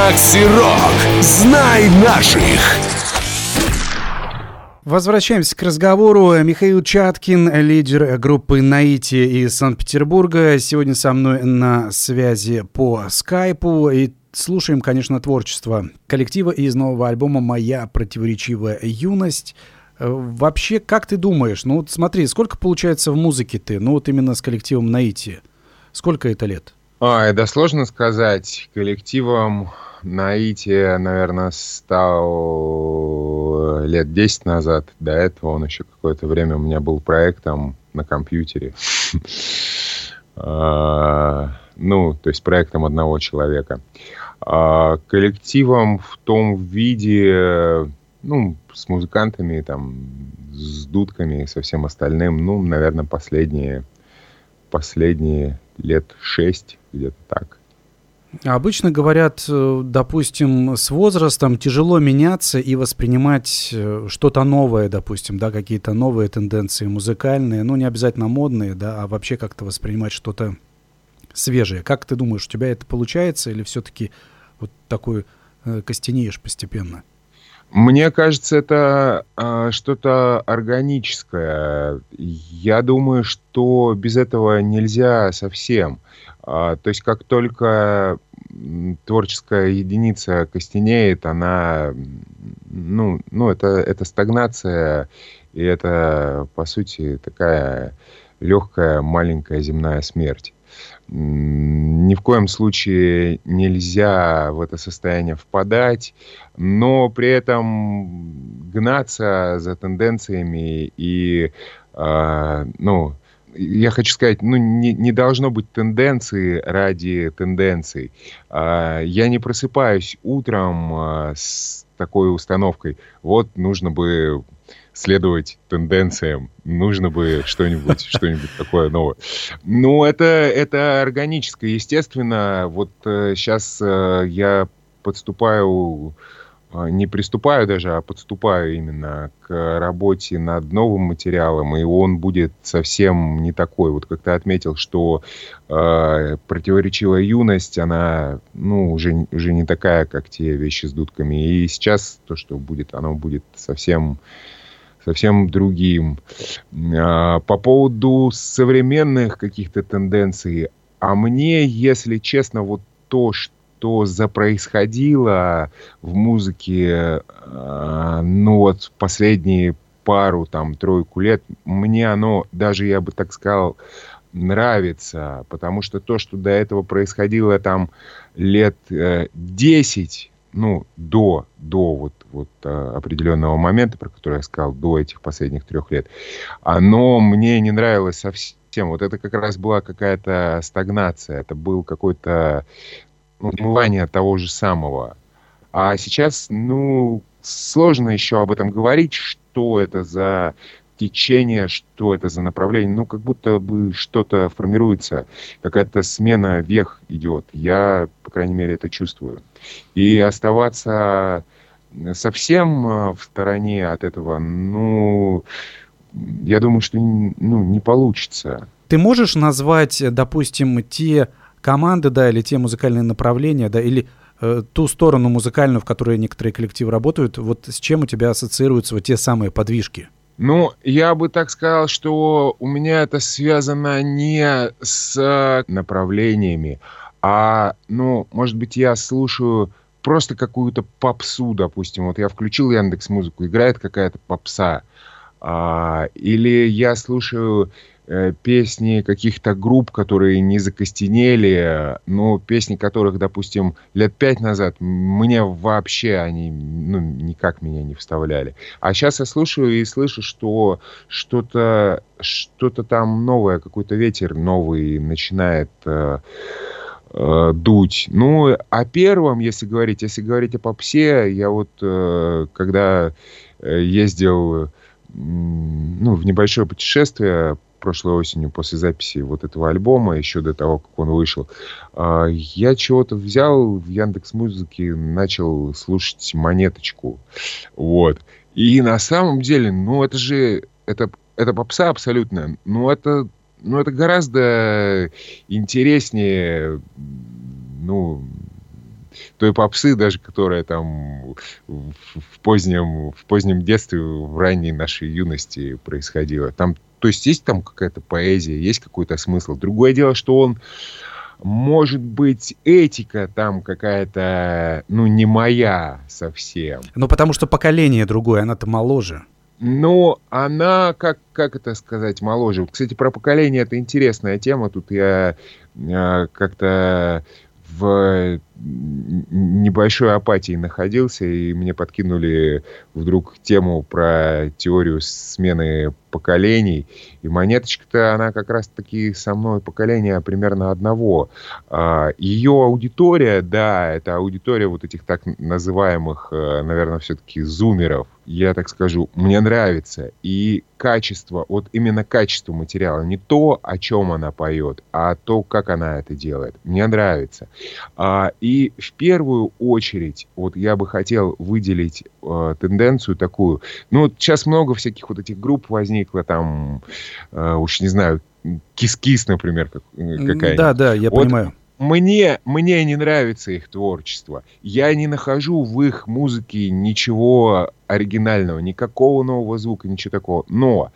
Макси Рок. Знай наших. Возвращаемся к разговору. Михаил Чаткин, лидер группы «Наити» из Санкт-Петербурга. Сегодня со мной на связи по скайпу. И слушаем, конечно, творчество коллектива из нового альбома «Моя противоречивая юность». Э, вообще, как ты думаешь, ну вот смотри, сколько получается в музыке ты, ну вот именно с коллективом «Наити»? Сколько это лет? Ай, да сложно сказать. Коллективом Наити, наверное, стал лет 10 назад. До этого он еще какое-то время у меня был проектом на компьютере. *laughs* А, ну, то есть проектом одного человека. А коллективом в том виде, ну, с музыкантами, там, с дудками, со всем остальным, ну, наверное, последние, последние лет шесть, где-то так. Обычно говорят, э, допустим, с возрастом тяжело меняться и воспринимать э, что-то новое, допустим, да, какие-то новые тенденции музыкальные, ну, не обязательно модные, да, а вообще как-то воспринимать что-то свежее. Как ты думаешь, у тебя это получается или все-таки вот такой э, костенеешь постепенно? Мне кажется, это э, что-то органическое. Я думаю, что без этого нельзя совсем. Э, то есть как только творческая единица костенеет, она, ну, ну это, это стагнация, и это, по сути, такая легкая маленькая земная смерть. Ни в коем случае нельзя в это состояние впадать, но при этом гнаться за тенденциями и, э, ну, я хочу сказать, ну, не, не должно быть тенденции ради тенденций. Э, я не просыпаюсь утром э, с такой установкой, вот нужно бы следовать тенденциям, нужно бы что-нибудь, *laughs* что-нибудь такое новое. Ну, это, это органическое, естественно. Вот э, сейчас э, я подступаю, э, не приступаю даже, а подступаю именно к работе над новым материалом, и он будет совсем не такой. Вот как ты отметил, что э, противоречивая юность, она, ну, уже, уже не такая, как те вещи с дудками. И сейчас то, что будет, оно будет совсем совсем другим. А, по поводу современных каких-то тенденций, а мне, если честно, вот то, что запроисходило в музыке, а, ну вот последние пару, там, тройку лет, мне оно, даже я бы так сказал, нравится, потому что то, что до этого происходило там лет э, 10, ну, до, до вот, вот а, определенного момента, про который я сказал, до этих последних трех лет, оно мне не нравилось совсем. Вот это как раз была какая-то стагнация, это был какой-то ну, того же самого. А сейчас, ну, сложно еще об этом говорить, что это за течение, что это за направление. Ну, как будто бы что-то формируется, какая-то смена вех идет. Я, по крайней мере, это чувствую. И оставаться совсем э, в стороне от этого, ну, я думаю, что ну, не получится. Ты можешь назвать, допустим, те команды, да, или те музыкальные направления, да, или э, ту сторону музыкальную, в которой некоторые коллективы работают, вот с чем у тебя ассоциируются вот те самые подвижки? Ну, я бы так сказал, что у меня это связано не с направлениями, а, ну, может быть, я слушаю просто какую-то попсу, допустим. Вот я включил Яндекс Музыку, играет какая-то попса. А, или я слушаю Э, песни каких-то групп, которые не закостенели, но песни которых, допустим, лет пять назад мне вообще они ну, никак меня не вставляли. А сейчас я слушаю и слышу, что что-то что-то там новое, какой-то ветер новый начинает э, э, дуть. Ну, о первом, если говорить, если говорить о попсе, я вот э, когда э, ездил ну, в небольшое путешествие прошлой осенью после записи вот этого альбома, еще до того, как он вышел, а, я чего-то взял в Яндекс Музыке, начал слушать монеточку. Вот. И на самом деле, ну это же, это, это попса абсолютно, ну это, ну это гораздо интереснее, ну, той попсы, даже которая там в, в, позднем, в позднем детстве, в ранней нашей юности происходила. Там, то есть есть там какая-то поэзия, есть какой-то смысл. Другое дело, что он может быть, этика там какая-то, ну, не моя совсем. Ну, потому что поколение другое, она-то моложе. Но она, как, как это сказать, моложе. Кстати, про поколение это интересная тема. Тут я э, как-то в небольшой апатии находился, и мне подкинули вдруг тему про теорию смены поколений. И монеточка-то, она как раз-таки со мной поколение примерно одного. А, Ее аудитория, да, это аудитория вот этих так называемых, э, наверное, все-таки зумеров, я так скажу, мне нравится. И качество, вот именно качество материала, не то, о чем она поет, а то, как она это делает. Мне нравится. А, и в первую очередь, вот я бы хотел выделить э, тенденцию такую. Ну, вот сейчас много всяких вот этих групп возникло, там, э, уж не знаю, кис-кис, например, как, какая-нибудь. Да, да, я вот понимаю мне, мне не нравится их творчество. Я не нахожу в их музыке ничего оригинального, никакого нового звука, ничего такого. Но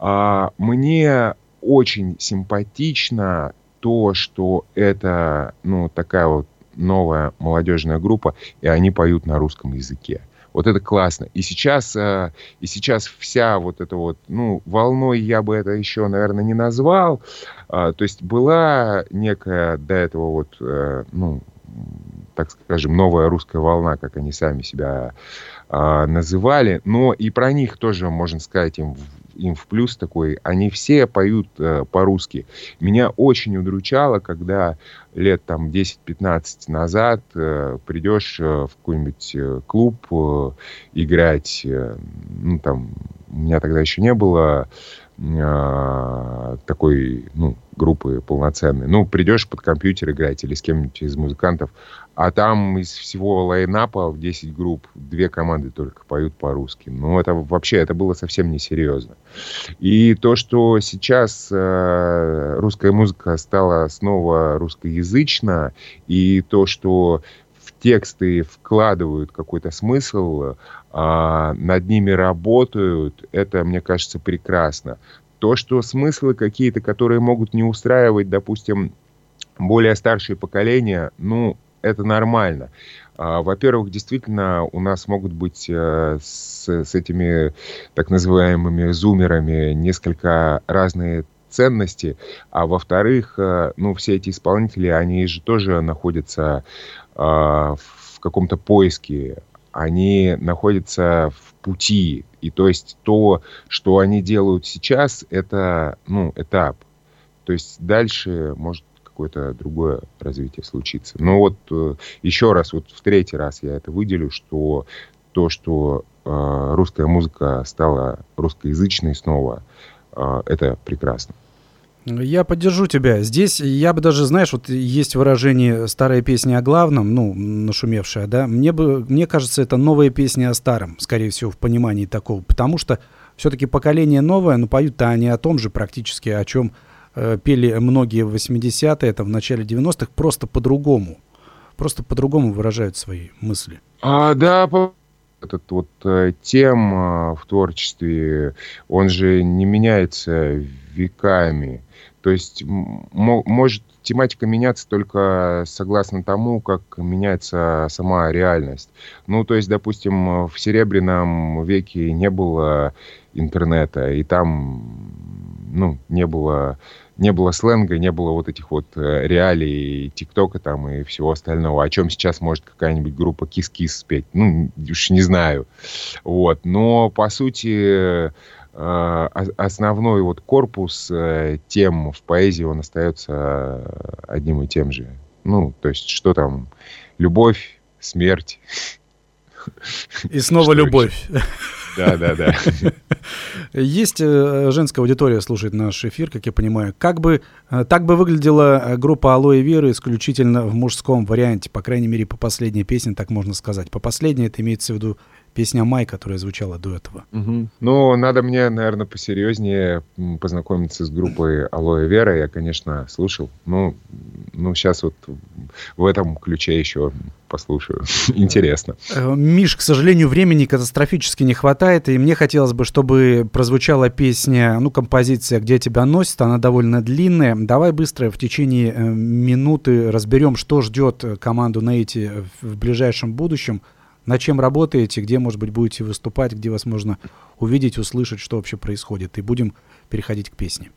а, мне очень симпатично то, что это ну, такая вот новая молодежная группа, и они поют на русском языке. Вот это классно. И сейчас, э, и сейчас вся вот эта вот, ну, волной я бы это еще, наверное, не назвал. Э, то есть была некая до этого вот, э, ну, так скажем, новая русская волна, как они сами себя э, называли. Но и про них тоже, можно сказать, им им в плюс такой, они все поют э, по-русски. Меня очень удручало, когда лет там 10-15 назад э, придешь э, в какой-нибудь э, клуб э, играть, э, ну там, у меня тогда еще не было такой, ну, группы полноценной. Ну, придешь под компьютер играть или с кем-нибудь из музыкантов, а там из всего лайнапа в 10 групп две команды только поют по-русски. Ну, это вообще, это было совсем несерьезно. И то, что сейчас э, русская музыка стала снова русскоязычна, и то, что в тексты вкладывают какой-то смысл, над ними работают, это, мне кажется, прекрасно. То, что смыслы какие-то, которые могут не устраивать, допустим, более старшие поколения, ну, это нормально. А, во-первых, действительно, у нас могут быть э, с, с этими так называемыми зумерами несколько разные ценности, а во-вторых, э, ну, все эти исполнители, они же тоже находятся а, в каком-то поиске, они находятся в пути, и то есть то, что они делают сейчас, это, ну, этап. То есть дальше может какое-то другое развитие случится. Но вот э, еще раз, вот в третий раз я это выделю, что то, что э, русская музыка стала русскоязычной снова, э, это прекрасно. Я поддержу тебя. Здесь я бы даже, знаешь, вот есть выражение «старая песня о главном», ну, нашумевшая, да. Мне, бы, мне кажется, это новая песня о старом, скорее всего, в понимании такого. Потому что все-таки поколение новое, но поют-то они о том же практически, о чем Э, пели многие в 80-е, это в начале 90-х, просто по-другому. Просто по-другому выражают свои мысли. А, да, этот вот э, тем э, в творчестве, он же не меняется веками. То есть может тематика меняться только согласно тому, как меняется сама реальность. Ну, то есть, допустим, в Серебряном веке не было интернета, и там, ну, не было не было сленга, не было вот этих вот э, реалий ТикТока там и всего остального, о чем сейчас может какая-нибудь группа Кис-Кис спеть. Ну, уж не знаю. Вот. Но, по сути, основной вот корпус э, тем в поэзии, он остается одним и тем же. Ну, то есть, что там? Любовь, смерть. И снова любовь. Да, да, да. *laughs* Есть э, женская аудитория, слушает наш эфир, как я понимаю. Как бы, э, так бы выглядела э, группа Алоэ Веры исключительно в мужском варианте, по крайней мере, по последней песне, так можно сказать. По последней это имеется в виду песня «Май», которая звучала до этого. Угу. Ну, надо мне, наверное, посерьезнее познакомиться с группой «Алоэ Вера». Я, конечно, слушал. Ну, ну, сейчас вот в этом ключе еще послушаю. *laughs* Интересно. Э, Миш, к сожалению, времени катастрофически не хватает, и мне хотелось бы, чтобы прозвучала песня, ну, композиция «Где тебя носит», она довольно длинная. Давай быстро в течение э, минуты разберем, что ждет команду на эти в ближайшем будущем, на чем работаете, где, может быть, будете выступать, где вас можно увидеть, услышать, что вообще происходит. И будем переходить к песне.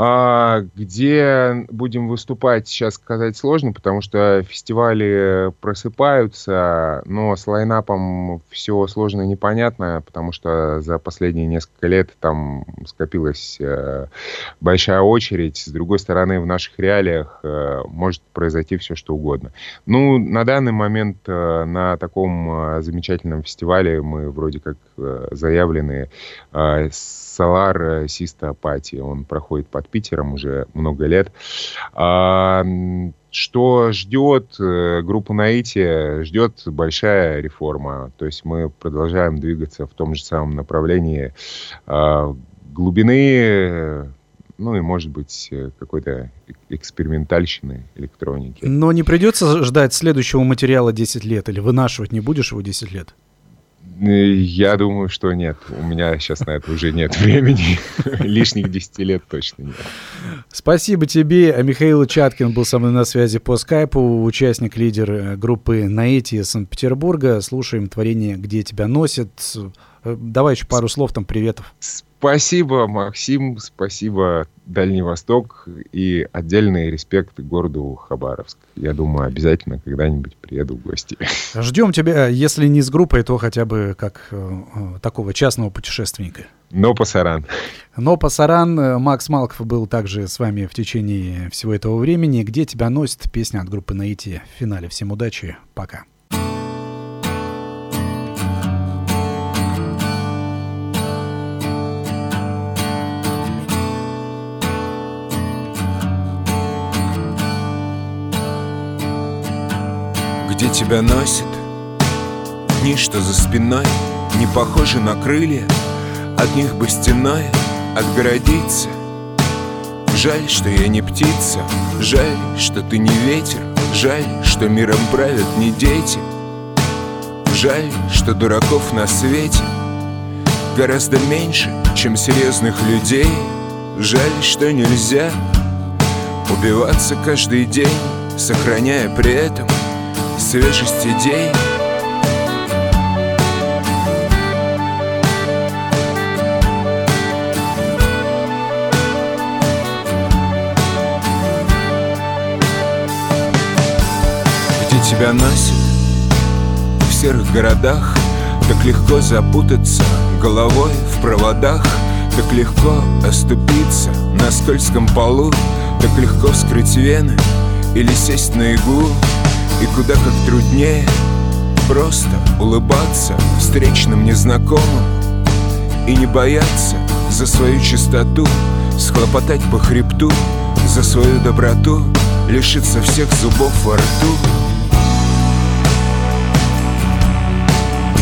А, где будем выступать, сейчас сказать сложно, потому что фестивали просыпаются, но с лайнапом все сложно и непонятно, потому что за последние несколько лет там скопилась э, большая очередь. С другой стороны, в наших реалиях э, может произойти все, что угодно. Ну, на данный момент э, на таком замечательном фестивале мы вроде как заявлены Solar Sista Party. Он проходит под Питером уже много лет. А, что ждет э, группу Наити? Ждет большая реформа. То есть мы продолжаем двигаться в том же самом направлении а, глубины, ну и, может быть, какой-то экспериментальщины электроники. Но не придется ждать следующего материала 10 лет? Или вынашивать не будешь его 10 лет? Я думаю, что нет. У меня сейчас на это уже нет *laughs* времени. Лишних 10 лет точно нет. Спасибо тебе. А Михаил Чаткин был со мной на связи по скайпу, участник, лидер э, группы Наэти Санкт-Петербурга. Слушаем творение «Где тебя носят». Э, давай еще пару слов там приветов. Спасибо, Максим, спасибо Дальний Восток и отдельный респект городу Хабаровск. Я думаю, обязательно когда-нибудь приеду в гости. Ждем тебя, если не с группой, то хотя бы как э, э такого частного путешественника. Но пасаран. Но пасаран. Э, Макс Малков был также с вами в течение всего этого времени. Где тебя носит песня от группы Наити в финале. Всем удачи, пока. Где тебя носит. Дни, что за спиной не похожи на крылья. От них бы стеной отгородиться. Жаль, что я не птица. Жаль, что ты не ветер. Жаль, что миром правят не дети. Жаль, что дураков на свете Гораздо меньше, чем серьезных людей. Жаль, что нельзя Убиваться каждый день Сохраняя при этом свежесть идей Где тебя носит в серых городах Так легко запутаться головой в проводах Так легко оступиться на скользком полу Так легко вскрыть вены или сесть на иглу и куда как труднее Просто улыбаться встречным незнакомым И не бояться за свою чистоту Схлопотать по хребту за свою доброту Лишиться всех зубов во рту.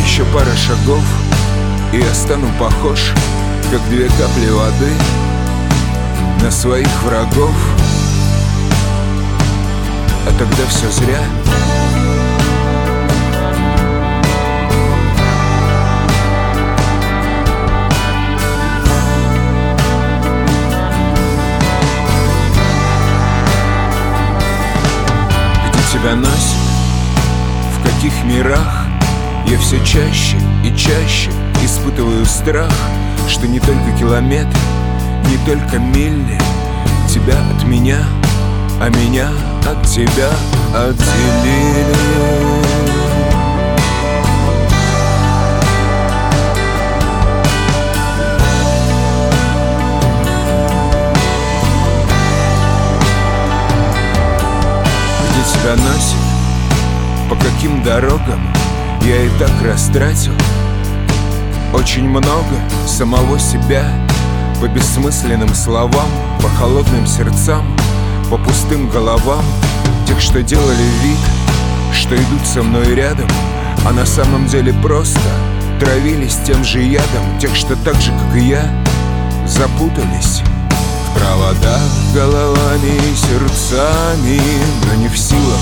Еще пара шагов И я стану похож Как две капли воды На своих врагов а тогда все зря? Где тебя носит, в каких мирах? Я все чаще и чаще испытываю страх Что не только километр, не только мили Тебя от меня — а меня от тебя отделили. Где тебя носит, по каким дорогам? Я и так растратил Очень много самого себя По бессмысленным словам, по холодным сердцам по пустым головам Тех, что делали вид, что идут со мной рядом А на самом деле просто Травились тем же ядом Тех, что так же, как и я Запутались в проводах Головами и сердцами Но не в силах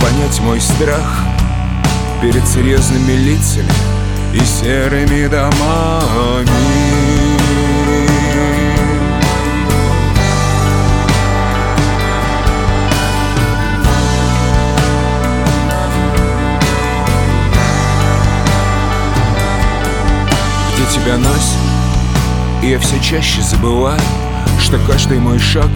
понять мой страх Перед серьезными лицами И серыми домами тебя носит И я все чаще забываю Что каждый мой шаг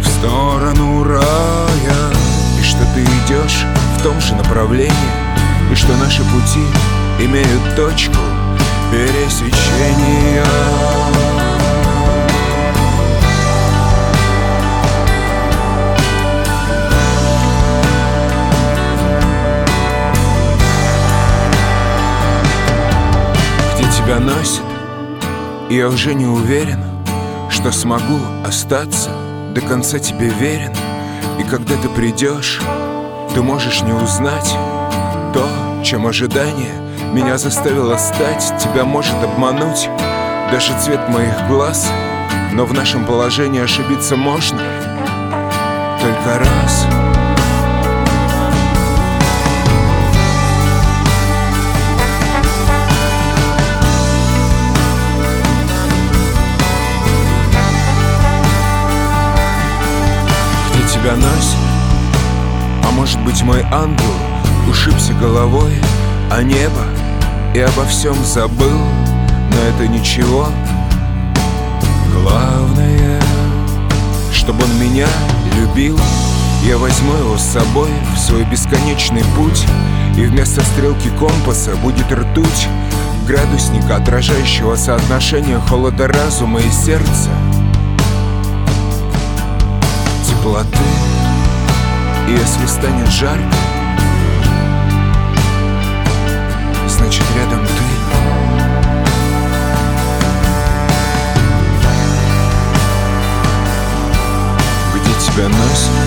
в сторону рая. И что ты идешь в том же направлении И что наши пути имеют точку пересечения тебя носит. И я уже не уверен, что смогу остаться До конца тебе верен. И когда ты придешь, ты можешь не узнать То, чем ожидание меня заставило стать. Тебя может обмануть даже цвет моих глаз Но в нашем положении ошибиться можно. Только раз — носит. А может быть мой ангел ушибся головой А небо и обо всем забыл Но это ничего. Главное, чтобы он меня любил. Я возьму его с собой в свой бесконечный путь И вместо стрелки компаса будет ртуть. Градусника, отражающего соотношение холода разума и сердца теплоты Если станет жарко Значит рядом ты. Где тебя носит